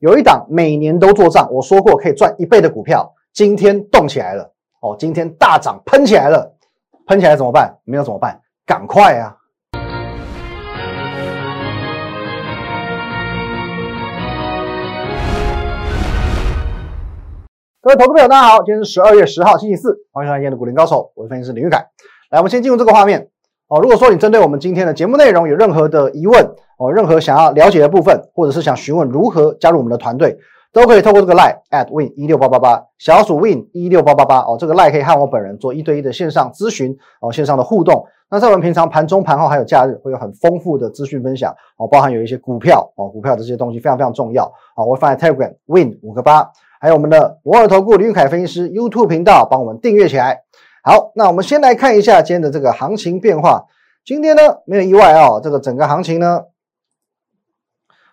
有一档每年都做账，我说过可以赚一倍的股票，今天动起来了哦，今天大涨喷起来了，喷起来怎么办？没有怎么办？赶快啊！各位投资朋友，大家好，今天是十二月十号，星期四，欢迎收看今天的股林高手，我是分析师林玉凯。来，我们先进入这个画面哦。如果说你针对我们今天的节目内容有任何的疑问哦，任何想要了解的部分，或者是想询问如何加入我们的团队，都可以透过这个 line at win 一六八八八小鼠 win 一六八八八哦，这个 line 可以和我本人做一对一的线上咨询哦，线上的互动。那在我们平常盘中、盘后还有假日，会有很丰富的资讯分享哦，包含有一些股票哦，股票这些东西非常非常重要啊，我会放在 Telegram win 五个八。还有我们的摩尔投顾李玉凯分析师 YouTube 频道，帮我们订阅起来。好，那我们先来看一下今天的这个行情变化。今天呢，没有意外哦，这个整个行情呢，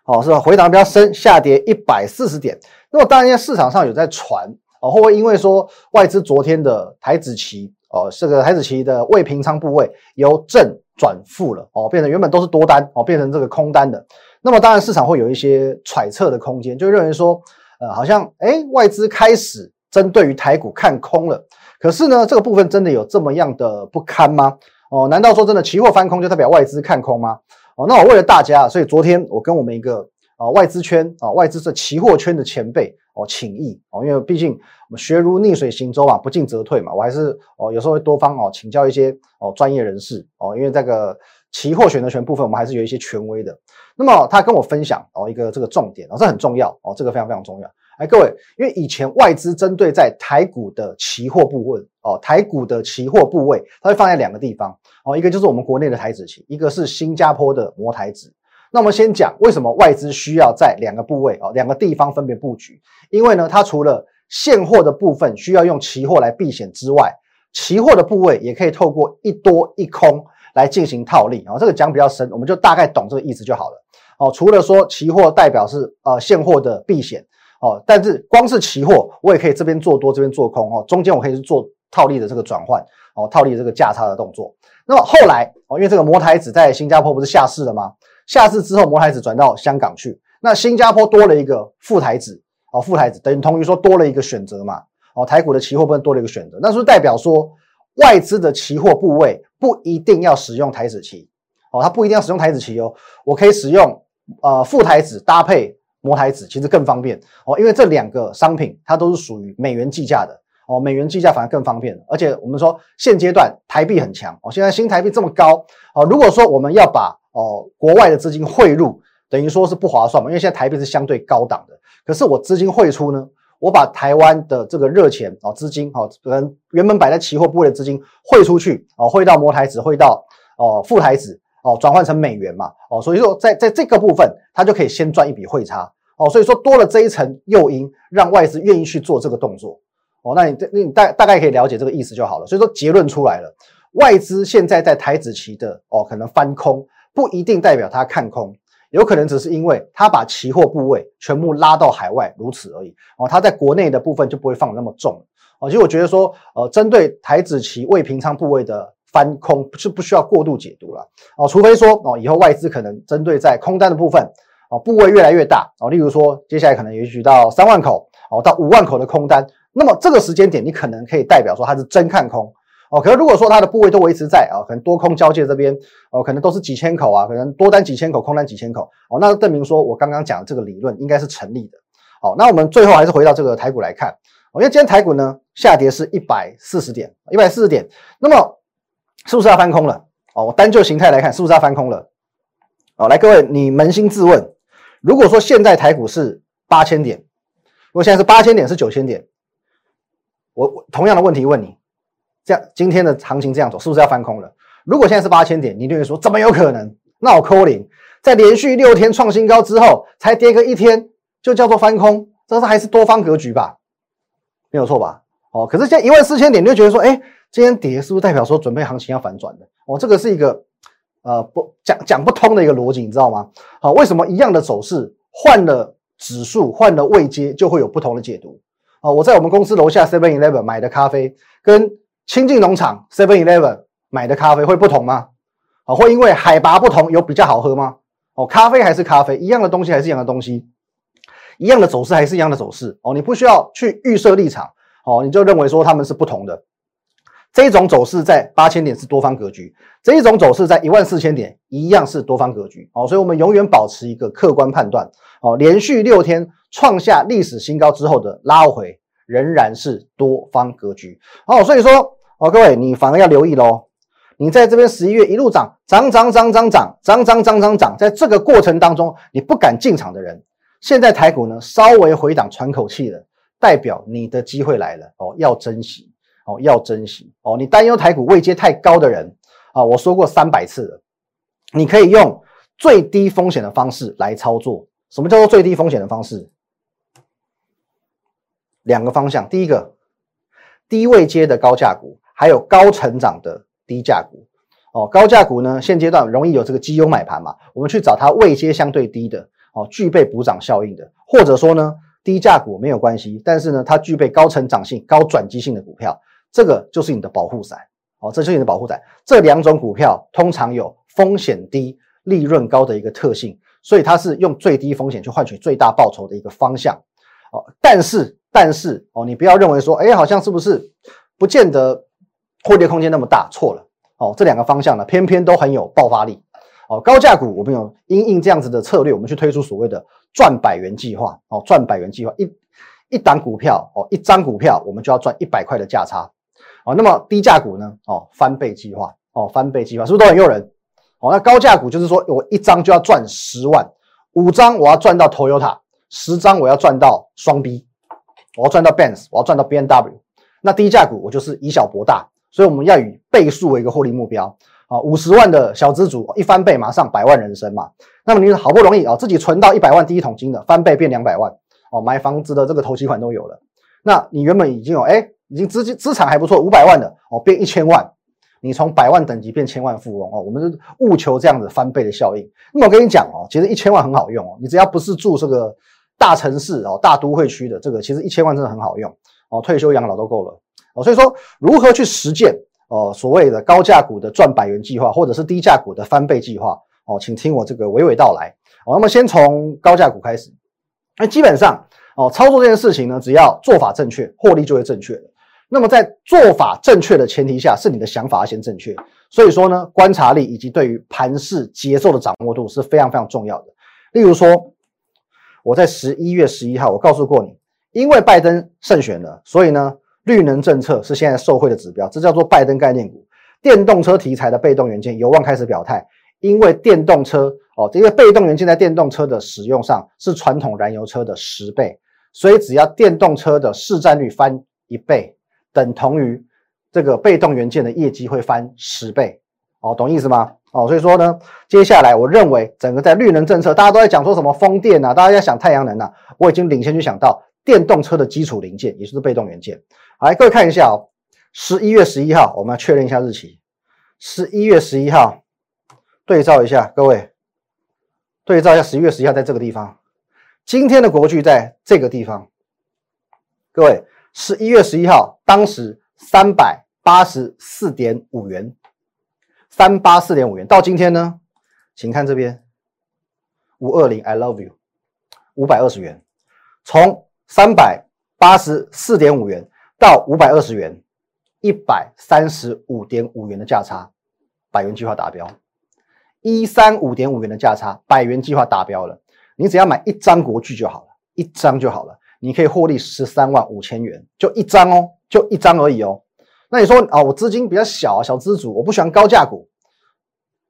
哦是回档比较深，下跌一百四十点。那么当然，市场上有在传哦，会不会因为说外资昨天的台子期哦，这个台子期的未平仓部位由正转负了哦，变成原本都是多单哦，变成这个空单的。那么当然，市场会有一些揣测的空间，就认为说。呃，好像哎，外资开始针对于台股看空了。可是呢，这个部分真的有这么样的不堪吗？哦，难道说真的期货翻空就代表外资看空吗？哦，那我为了大家，所以昨天我跟我们一个啊外资圈啊外资这期货圈的前辈哦请益哦，因为毕竟我们学如逆水行舟嘛，不进则退嘛，我还是哦有时候会多方哦请教一些哦专业人士哦，因为这个期货选择权部分我们还是有一些权威的。那么他跟我分享哦一个这个重点哦，这很重要哦，这个非常非常重要。哎，各位，因为以前外资针对在台股的期货部位哦，台股的期货部位，它会放在两个地方哦，一个就是我们国内的台子期，一个是新加坡的摩台子。那我们先讲为什么外资需要在两个部位哦，两个地方分别布局？因为呢，它除了现货的部分需要用期货来避险之外，期货的部位也可以透过一多一空来进行套利啊。这个讲比较深，我们就大概懂这个意思就好了。哦，除了说期货代表是呃现货的避险。哦，但是光是期货，我也可以这边做多，这边做空哦，中间我可以是做套利的这个转换哦，套利这个价差的动作。那么后来哦，因为这个摩台子在新加坡不是下市了吗？下市之后，摩台子转到香港去，那新加坡多了一个副台子哦，副台子等同于说多了一个选择嘛哦，台股的期货部分多了一个选择，那是不是代表说外资的期货部位不一定要使用台子期哦，它不一定要使用台子期哦，我可以使用呃副台子搭配。摩台子其实更方便哦，因为这两个商品它都是属于美元计价的哦，美元计价反而更方便。而且我们说现阶段台币很强哦，现在新台币这么高哦，如果说我们要把哦国外的资金汇入，等于说是不划算嘛，因为现在台币是相对高档的。可是我资金汇出呢，我把台湾的这个热钱哦资金哦，可能原本摆在期货部位的资金汇出去哦，汇到摩台子，汇到哦副台子哦，转换成美元嘛哦，所以说在在这个部分，它就可以先赚一笔汇差。哦，所以说多了这一层诱因，让外资愿意去做这个动作。哦，那你这你大大概可以了解这个意思就好了。所以说结论出来了，外资现在在台子期的哦，可能翻空，不一定代表他看空，有可能只是因为他把期货部位全部拉到海外，如此而已。哦，他在国内的部分就不会放那么重。哦，其实我觉得说，呃，针对台子期未平仓部位的翻空是不需要过度解读了。哦，除非说哦，以后外资可能针对在空单的部分。哦，部位越来越大哦，例如说，接下来可能也许到三万口哦，到五万口的空单，那么这个时间点，你可能可以代表说它是真看空哦。可是如果说它的部位都维持在啊，可能多空交界这边哦，可能都是几千口啊，可能多单几千口，空单几千口哦，那证明说我刚刚讲的这个理论应该是成立的。好，那我们最后还是回到这个台股来看，哦因为今天台股呢下跌是一百四十点，一百四十点，那么是不是要翻空了？哦，我单就形态来看，是不是要翻空了？哦，来各位，你扪心自问。如果说现在台股是八千点，如果现在是八千点是九千点，我我同样的问题问你，这样今天的行情这样走是不是要翻空了？如果现在是八千点，你就会说怎么有可能？那我扣零，在连续六天创新高之后，才跌个一天就叫做翻空，这是还是多方格局吧？没有错吧？哦，可是现在一万四千点，你就觉得说，哎，今天跌是不是代表说准备行情要反转的？哦，这个是一个。呃，不讲讲不通的一个逻辑，你知道吗？好，为什么一样的走势换了指数，换了位阶，就会有不同的解读？啊，我在我们公司楼下 Seven Eleven 买的咖啡，跟亲近农场 Seven Eleven 买的咖啡会不同吗？啊，会因为海拔不同有比较好喝吗？哦，咖啡还是咖啡，一样的东西还是一样的东西。一样的走势还是一样的走势哦，你不需要去预设立场哦，你就认为说他们是不同的。这种走势在八千点是多方格局，这一种走势在一万四千点一样是多方格局哦，所以我们永远保持一个客观判断哦。连续六天创下历史新高之后的拉回仍然是多方格局哦，所以说哦，各位你反而要留意喽。你在这边十一月一路涨涨涨涨涨涨涨涨涨涨涨，在这个过程当中你不敢进场的人，现在台股呢稍微回档喘口气了，代表你的机会来了哦，要珍惜。哦，要珍惜哦！你担忧台股位阶太高的人啊，我说过三百次了，你可以用最低风险的方式来操作。什么叫做最低风险的方式？两个方向，第一个低位阶的高价股，还有高成长的低价股。哦，高价股呢，现阶段容易有这个绩优买盘嘛，我们去找它位阶相对低的哦，具备补涨效应的，或者说呢，低价股没有关系，但是呢，它具备高成长性、高转机性的股票。这个就是你的保护伞，哦，这就是你的保护伞。这两种股票通常有风险低、利润高的一个特性，所以它是用最低风险去换取最大报酬的一个方向，哦。但是，但是，哦，你不要认为说，哎，好像是不是不见得获利空间那么大？错了，哦，这两个方向呢，偏偏都很有爆发力，哦。高价股我们有因应这样子的策略，我们去推出所谓的赚百元计划，哦，赚百元计划，一一档股票，哦，一张股票，我们就要赚一百块的价差。哦，那么低价股呢？哦，翻倍计划，哦，翻倍计划是不是都很诱人？哦，那高价股就是说我一张就要赚十万，五张我要赚到 Toyota，十张我要赚到双 B，我要赚到 Benz，我要赚到 B N W。那低价股我就是以小博大，所以我们要以倍数为一个获利目标。啊，五十万的小资主一翻倍，马上百万人生嘛。那么你好不容易啊，自己存到一百万第一桶金的，翻倍变两百万，哦，买房子的这个投期款都有了。那你原本已经有哎。已经资金资产还不错，五百万的哦，变一千万，你从百万等级变千万富翁哦，我们是务求这样子翻倍的效应。那么我跟你讲哦，其实一千万很好用哦，你只要不是住这个大城市哦、大都会区的，这个其实一千万真的很好用哦，退休养老都够了哦。所以说，如何去实践哦所谓的高价股的赚百元计划，或者是低价股的翻倍计划哦，请听我这个娓娓道来哦。那么先从高价股开始，那基本上哦，操作这件事情呢，只要做法正确，获利就会正确的。那么在做法正确的前提下，是你的想法要先正确。所以说呢，观察力以及对于盘势节奏的掌握度是非常非常重要的。例如说，我在十一月十一号，我告诉过你，因为拜登胜选了，所以呢，绿能政策是现在受惠的指标，这叫做拜登概念股。电动车题材的被动元件有望开始表态，因为电动车哦，这个被动元件在电动车的使用上是传统燃油车的十倍，所以只要电动车的市占率翻一倍。等同于这个被动元件的业绩会翻十倍，哦，懂意思吗？哦，所以说呢，接下来我认为整个在绿能政策，大家都在讲说什么风电啊，大家在想太阳能啊，我已经领先去想到电动车的基础零件，也就是被动元件。来，各位看一下哦，十一月十一号，我们要确认一下日期，十一月十一号，对照一下，各位对照一下，十一月十一号在这个地方，今天的国巨在这个地方，各位。十一月十一号，当时三百八十四点五元，三八四点五元。到今天呢，请看这边，五二零，I love you，五百二十元。从三百八十四点五元到五百二十元，一百三十五点五元的价差，百元计划达标。一三五点五元的价差，百元计划达标了。你只要买一张国剧就好了，一张就好了。你可以获利十三万五千元，就一张哦，就一张而已哦。那你说啊，我资金比较小，小资主，我不喜欢高价股，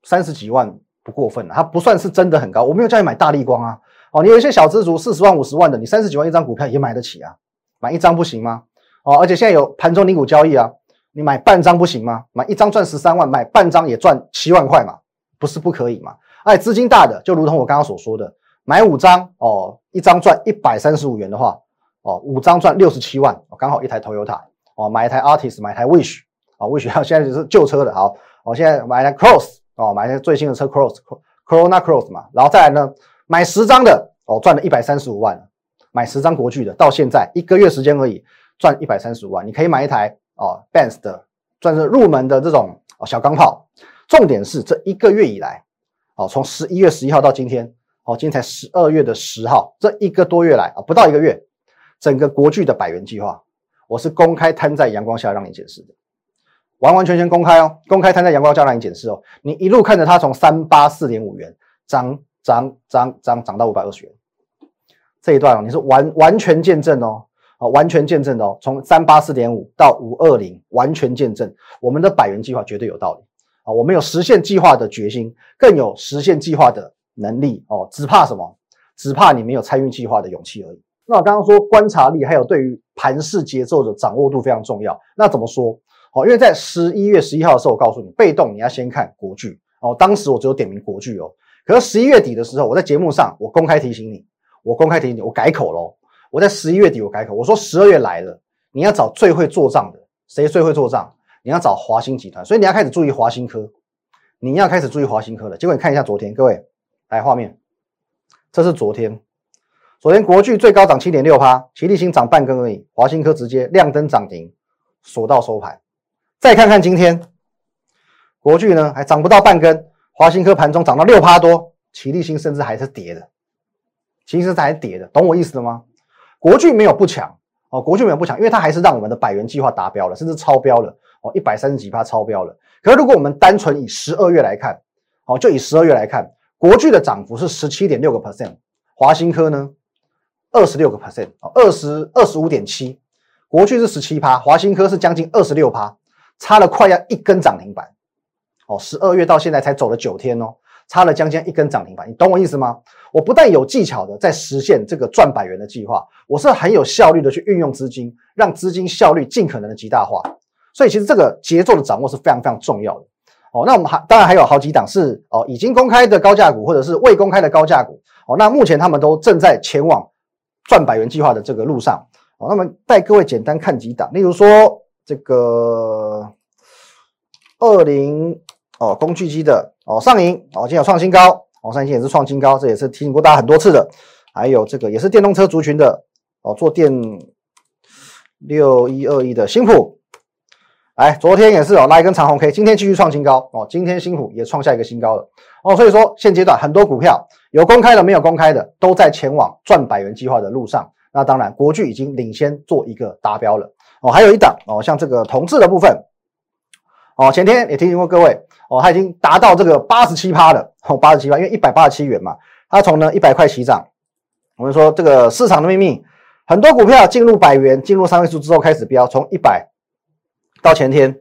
三十几万不过分啊，它不算是真的很高。我没有叫你买大力光啊，哦，你有一些小资主四十万、五十万的，你三十几万一张股票也买得起啊，买一张不行吗？哦，而且现在有盘中零股交易啊，你买半张不行吗？买一张赚十三万，买半张也赚七万块嘛，不是不可以嘛？哎，资金大的，就如同我刚刚所说的。买五张哦，一张赚一百三十五元的话，哦，五张赚六十七万，刚好一台 Toyota 哦，买一台 Artist，买台 Wish 啊，Wish 现在就是旧车的，好，我现在买台 Cross 哦，买台最新的车 Cross，Corona Cross 嘛，然后再来呢，买十张的哦，赚了一百三十五万，买十张国巨的，到现在一个月时间而已，赚一百三十五万，你可以买一台哦，Benz 的，算是入门的这种哦小钢炮。重点是这一个月以来，哦，从十一月十一号到今天。好，今天才十二月的十号，这一个多月来啊，不到一个月，整个国巨的百元计划，我是公开摊在阳光下让你检视的，完完全全公开哦，公开摊在阳光下让你检视哦，你一路看着它从三八四点五元涨涨涨涨涨到五百二十元，这一段哦，你是完完全见证哦，啊，完全见证的哦，从三八四点五到五二零，完全见证我们的百元计划绝对有道理啊，我们有实现计划的决心，更有实现计划的。能力哦，只怕什么？只怕你没有参与计划的勇气而已。那我刚刚说观察力，还有对于盘势节奏的掌握度非常重要。那怎么说？哦，因为在十一月十一号的时候，我告诉你，被动你要先看国剧哦。当时我只有点名国剧哦。可是十一月底的时候，我在节目上我公开提醒你，我公开提醒你，我改口喽。我在十一月底我改口，我说十二月来了，你要找最会做账的，谁最会做账？你要找华兴集团，所以你要开始注意华兴科，你要开始注意华兴科了。结果你看一下昨天，各位。来画面，这是昨天，昨天国巨最高涨七点六趴，齐力新涨半根而已，华新科直接亮灯涨停，锁到收盘。再看看今天，国巨呢还涨不到半根，华新科盘中涨到六趴多，齐力新甚至还是跌的，其实还是跌的，懂我意思了吗？国巨没有不强哦，国巨没有不强，因为它还是让我们的百元计划达标了，甚至超标了哦，一百三十几趴超标了。可是如果我们单纯以十二月来看，哦，就以十二月来看。国巨的涨幅是十七点六个 percent，华新科呢二十六个 percent，二十二十五点七，国巨是十七趴，华新科是将近二十六趴，差了快要一根涨停板。哦，十二月到现在才走了九天哦，差了将近一根涨停板，你懂我意思吗？我不但有技巧的在实现这个赚百元的计划，我是很有效率的去运用资金，让资金效率尽可能的极大化。所以其实这个节奏的掌握是非常非常重要的。哦，那我们还当然还有好几档是哦已经公开的高价股，或者是未公开的高价股。哦，那目前他们都正在前往赚百元计划的这个路上。哦，那么带各位简单看几档，例如说这个二零哦工具机的哦上影哦今天有创新高，哦上影也是创新高，这也是提醒过大家很多次的。还有这个也是电动车族群的哦做电六一二一的新普。来，昨天也是哦，拉一根长红 K，今天继续创新高哦，今天新股也创下一个新高了哦，所以说现阶段很多股票有公开的，没有公开的，都在前往赚百元计划的路上。那当然，国巨已经领先做一个达标了哦，还有一档哦，像这个同志的部分哦，前天也提醒过各位哦，它已经达到这个八十七趴了哦，八十七趴，因为一百八十七元嘛，它从呢一百块起涨。我们说这个市场的秘密，很多股票进入百元，进入三位数之后开始飙，从一百。到前天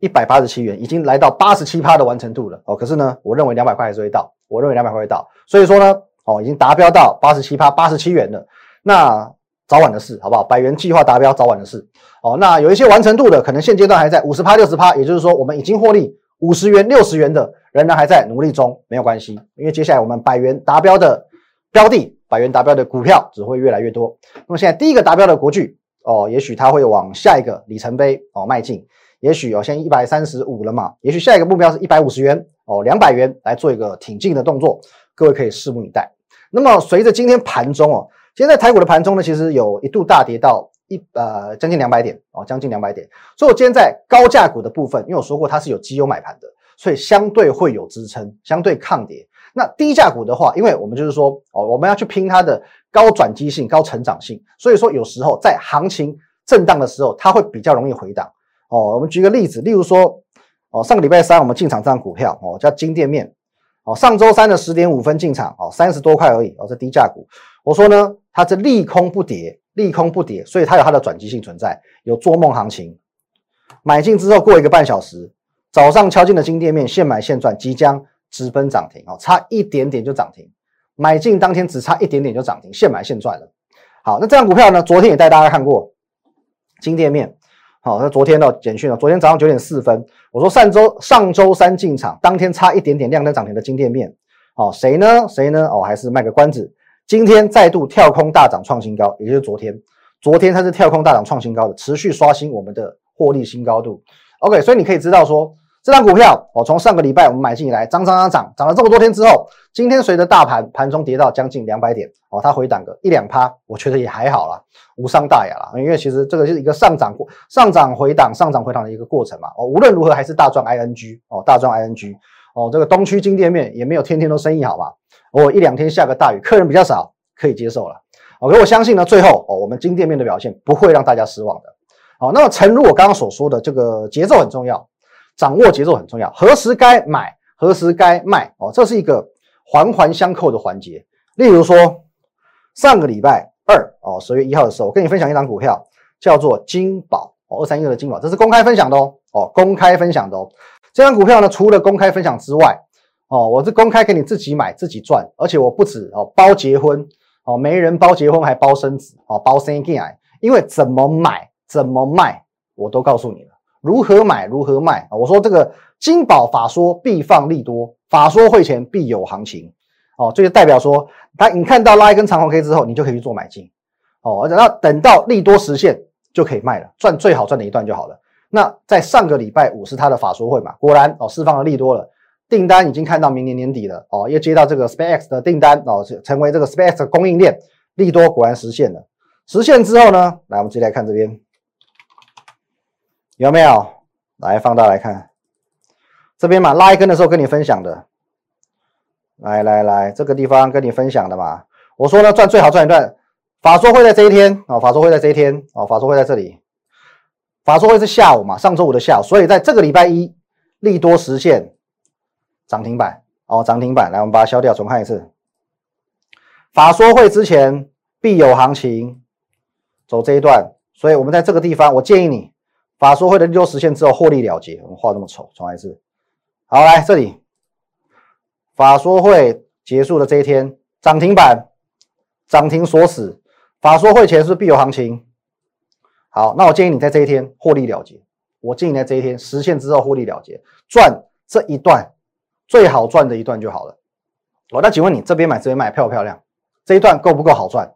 一百八十七元，已经来到八十七趴的完成度了哦。可是呢，我认为两百块还是会到，我认为两百块会到。所以说呢，哦，已经达标到八十七趴，八十七元了。那早晚的事，好不好？百元计划达标，早晚的事。哦，那有一些完成度的，可能现阶段还在五十趴、六十趴，也就是说，我们已经获利五十元、六十元的，仍然还在努力中，没有关系，因为接下来我们百元达标的标的，百元达标的股票只会越来越多。那么现在第一个达标的国巨。哦，也许它会往下一个里程碑哦迈进，也许哦现在一百三十五了嘛，也许下一个目标是一百五十元哦，两百元来做一个挺进的动作，各位可以拭目以待。那么随着今天盘中哦，现在台股的盘中呢，其实有一度大跌到一呃将近两百点哦，将近两百点。所以我今天在高价股的部分，因为我说过它是有基优买盘的，所以相对会有支撑，相对抗跌。那低价股的话，因为我们就是说哦，我们要去拼它的高转机性、高成长性，所以说有时候在行情震荡的时候，它会比较容易回档哦。我们举个例子，例如说哦，上个礼拜三我们进场这张股票哦，叫金店面哦，上周三的十点五分进场哦，三十多块而已哦，这低价股。我说呢，它是利空不跌，利空不跌，所以它有它的转机性存在，有做梦行情。买进之后过一个半小时，早上敲进的金店面，现买现赚，即将。直奔涨停哦，差一点点就涨停，买进当天只差一点点就涨停，现买现赚了。好，那这张股票呢？昨天也带大家看过金店面。好，那昨天的简讯了，昨天早上九点四分，我说上周上周三进场，当天差一点点亮灯涨停的金店面。哦，谁呢？谁呢？哦，还是卖个关子。今天再度跳空大涨创新高，也就是昨天，昨天它是跳空大涨创新高的，持续刷新我们的获利新高度。OK，所以你可以知道说。这张股票，哦，从上个礼拜我们买进以来，涨涨涨涨，涨了这么多天之后，今天随着大盘盘中跌到将近两百点，哦，它回档个一两趴，我觉得也还好啦，无伤大雅啦。因为其实这个是一个上涨过上涨回档、上涨回档的一个过程嘛。哦，无论如何还是大赚 ING，哦，大赚 ING，哦，这个东区金店面也没有天天都生意好嘛。我一两天下个大雨，客人比较少，可以接受了。OK，我相信呢，最后哦，我们金店面的表现不会让大家失望的。好，那么诚如我刚刚所说的，这个节奏很重要，掌握节奏很重要，何时该买，何时该卖哦，这是一个环环相扣的环节。例如说，上个礼拜二哦，十月一号的时候，我跟你分享一张股票，叫做金宝哦，二三一二的金宝，这是公开分享的哦，哦，公开分享的哦。这张股票呢，除了公开分享之外，哦，我是公开给你自己买自己赚，而且我不止哦包结婚哦，没人包结婚还包生子哦，包生进来，因为怎么买怎么卖我都告诉你了，如何买如何卖啊。我说这个金宝法说必放利多，法说会前必有行情哦，这就代表说，当你看到拉一根长红 K 之后，你就可以去做买进哦，等到等到利多实现就可以卖了，赚最好赚的一段就好了。那在上个礼拜五是他的法说会嘛，果然哦释放了利多了。订单已经看到明年年底了哦，又接到这个 SpaceX 的订单哦，成为这个 SpaceX 的供应链，利多果然实现了。实现之后呢，来我们直接来看这边有没有？来放大来看这边嘛，拉一根的时候跟你分享的，来来来，这个地方跟你分享的嘛。我说呢，赚最好赚一段，法说会在这一天哦，法说会在这一天哦，法说会在这里，法说会是下午嘛，上周五的下午，所以在这个礼拜一利多实现。涨停板哦，涨停板，来，我们把它消掉，重看一次。法说会之前必有行情，走这一段，所以我们在这个地方，我建议你，法说会的利多实现之后获利了结。我们画这么丑，重来一次。好，来这里，法说会结束的这一天，涨停板，涨停锁死。法说会前是必有行情。好，那我建议你在这一天获利了结。我建议你在这一天实现之后获利了结，赚这一段。最好赚的一段就好了。哦，那请问你这边买这边卖漂不漂亮？这一段够不够好赚？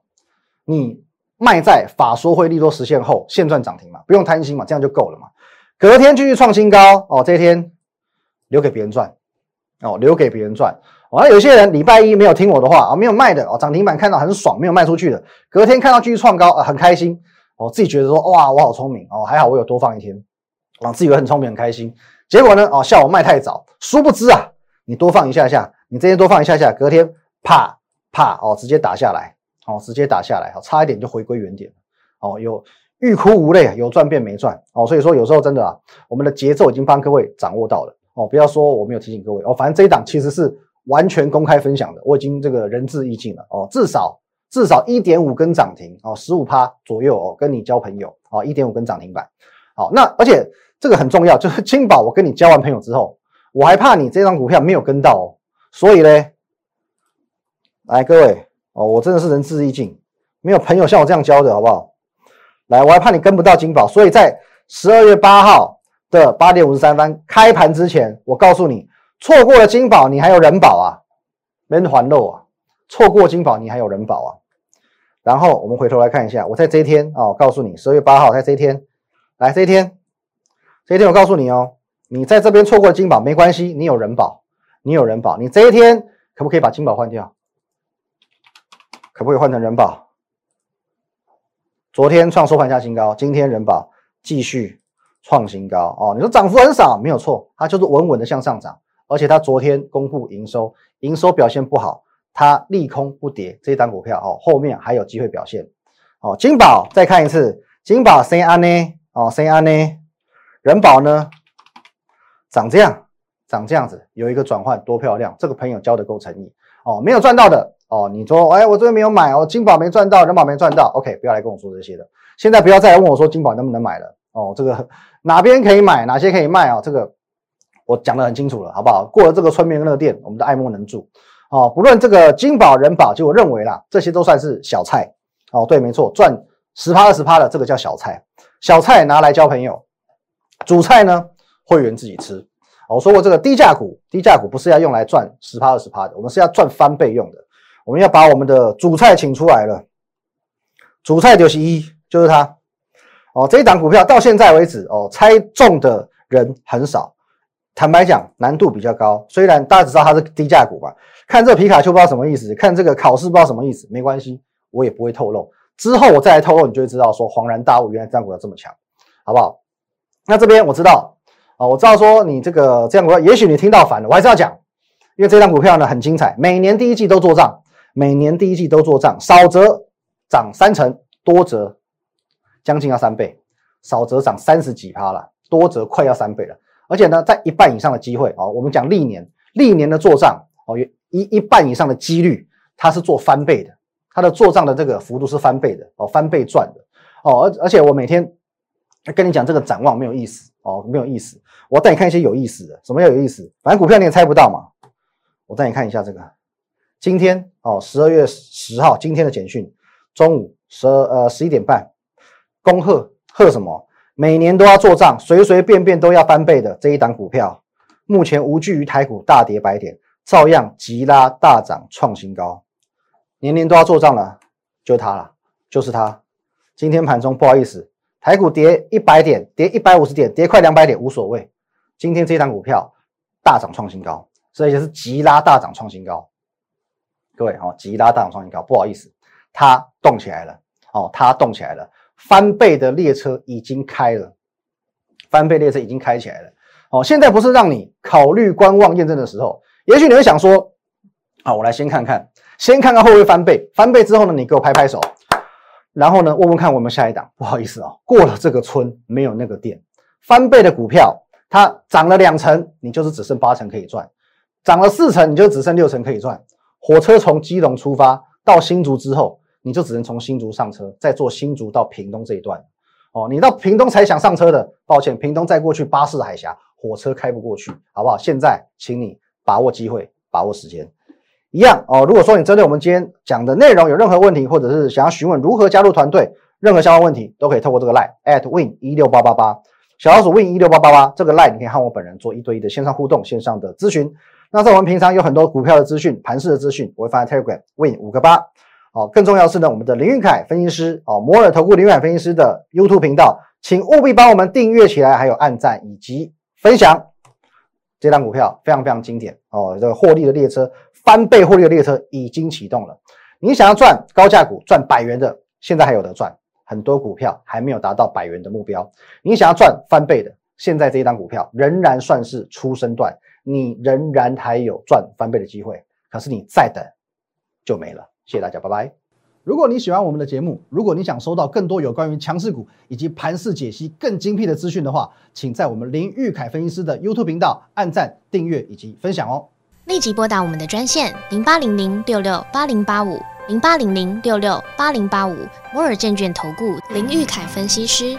你卖在法说会利多实现后现赚涨停嘛？不用贪心嘛，这样就够了嘛。隔天继续创新高哦，这一天留给别人赚哦，留给别人赚。哦，了有些人礼拜一没有听我的话啊，没有卖的哦，涨停板看到很爽，没有卖出去的，隔天看到继续创高啊，很开心哦，自己觉得说哇，我好聪明哦，还好我有多放一天，啊，自己以为很聪明很开心，结果呢哦，笑我卖太早，殊不知啊。你多放一下下，你这天多放一下下，隔天啪啪哦，直接打下来，哦，直接打下来，哦，差一点就回归原点哦，有欲哭无泪，有赚变没赚，哦，所以说有时候真的啊，我们的节奏已经帮各位掌握到了，哦，不要说我没有提醒各位，哦，反正这一档其实是完全公开分享的，我已经这个仁至义尽了，哦，至少至少一点五根涨停，哦，十五趴左右，哦，跟你交朋友，哦，一点五根涨停板，好，那而且这个很重要，就是金宝，我跟你交完朋友之后。我还怕你这张股票没有跟到，哦，所以呢，来各位哦，我真的是仁至义尽，没有朋友像我这样教的好不好？来，我还怕你跟不到金宝，所以在十二月八号的八点五十三分开盘之前，我告诉你，错过了金宝，你还有人保啊，没人还漏啊，错过金宝，你还有人保啊。然后我们回头来看一下，我在这一天哦，告诉你，十二月八号在这一天，来这一天，这一天我告诉你哦。你在这边错过了金宝没关系，你有人保，你有人保，你这一天可不可以把金宝换掉？可不可以换成人保？昨天创收盘价新高，今天人保继续创新高哦。你说涨幅很少，没有错，它就是稳稳的向上涨，而且它昨天公布营收，营收表现不好，它利空不跌，这一档股票哦，后面还有机会表现哦。金宝再看一次，金宝 C 安呢？哦，C 安呢？人保呢？长这样，长这样子，有一个转换多漂亮！这个朋友交的够诚意哦。没有赚到的哦，你说，哎，我这边没有买哦，金宝没赚到，人保没赚到，OK，不要来跟我说这些的。现在不要再来问我说金宝能不能买了哦。这个哪边可以买，哪些可以卖啊？这个我讲的很清楚了，好不好？过了这个春眠乐店，我们的爱莫能助哦。不论这个金宝、人保，就我认为啦，这些都算是小菜哦。对，没错，赚十趴二十趴的这个叫小菜，小菜拿来交朋友，主菜呢？会员自己吃，我说过这个低价股，低价股不是要用来赚十趴二十趴的，我们是要赚翻倍用的。我们要把我们的主菜请出来了，主菜就是一，就是它。哦，这一档股票到现在为止，哦，猜中的人很少。坦白讲，难度比较高。虽然大家只知道它是低价股吧，看这皮卡丘不知道什么意思，看这个考试不知道什么意思，没关系，我也不会透露。之后我再来透露，你就会知道说恍然大悟，原来这样股票这么强，好不好？那这边我知道。啊，我知道说你这个这样，我也许你听到烦了，我还是要讲，因为这张股票呢很精彩，每年第一季都做账，每年第一季都做账，少则涨三成，多则将近要三倍，少则涨三十几趴了，多则快要三倍了。而且呢，在一半以上的机会哦，我们讲历年历年的做账哦，一一半以上的几率，它是做翻倍的，它的做账的这个幅度是翻倍的哦，翻倍赚的哦。而而且我每天跟你讲这个展望没有意思哦，没有意思。我带你看一些有意思的，什么叫有意思？反正股票你也猜不到嘛。我带你看一下这个，今天哦，十二月十号，今天的简讯，中午十二呃十一点半，恭贺贺什么？每年都要做账，随随便便都要翻倍的这一档股票，目前无惧于台股大跌百点，照样急拉大涨创新高，年年都要做账了，就它了，就是它。今天盘中不好意思，台股跌一百点，跌一百五十点，跌快两百点无所谓。今天这一档股票大涨创新高，所以就是急拉大涨创新高。各位哦，吉拉大涨创新高，不好意思，它动起来了哦，它动起来了。翻倍的列车已经开了，翻倍列车已经开起来了。哦，现在不是让你考虑观望验证的时候。也许你会想说，啊，我来先看看，先看看会不会翻倍。翻倍之后呢，你给我拍拍手，然后呢，问问看我们下一档。不好意思哦，过了这个村没有那个店。翻倍的股票，它涨了两成，你就是只剩八成可以赚；涨了四成，你就只剩六成可以赚。火车从基隆出发到新竹之后。你就只能从新竹上车，再坐新竹到屏东这一段。哦，你到屏东才想上车的，抱歉，屏东再过去巴士海峡，火车开不过去，好不好？现在，请你把握机会，把握时间。一样哦。如果说你针对我们今天讲的内容有任何问题，或者是想要询问如何加入团队，任何相关问题都可以透过这个 line at win 一六八八八，小老鼠 win 一六八八八这个 line，你可以和我本人做一对一的线上互动、线上的咨询。那在我们平常有很多股票的资讯、盘势的资讯，我会放在 Telegram win 五个八。好，更重要是呢，我们的林玉凯分析师哦，摩尔投顾林玉凯分析师的 YouTube 频道，请务必帮我们订阅起来，还有按赞以及分享。这张股票非常非常经典哦，这个获利的列车翻倍获利的列车已经启动了。你想要赚高价股赚百元的，现在还有得赚，很多股票还没有达到百元的目标。你想要赚翻倍的，现在这一张股票仍然算是初生段，你仍然还有赚翻倍的机会。可是你再等就没了。谢谢大家，拜拜。如果你喜欢我们的节目，如果你想收到更多有关于强势股以及盘势解析更精辟的资讯的话，请在我们林玉凯分析师的 YouTube 频道按赞、订阅以及分享哦。立即拨打我们的专线零八零零六六八零八五零八零零六六八零八五摩尔证券投顾林玉凯分析师。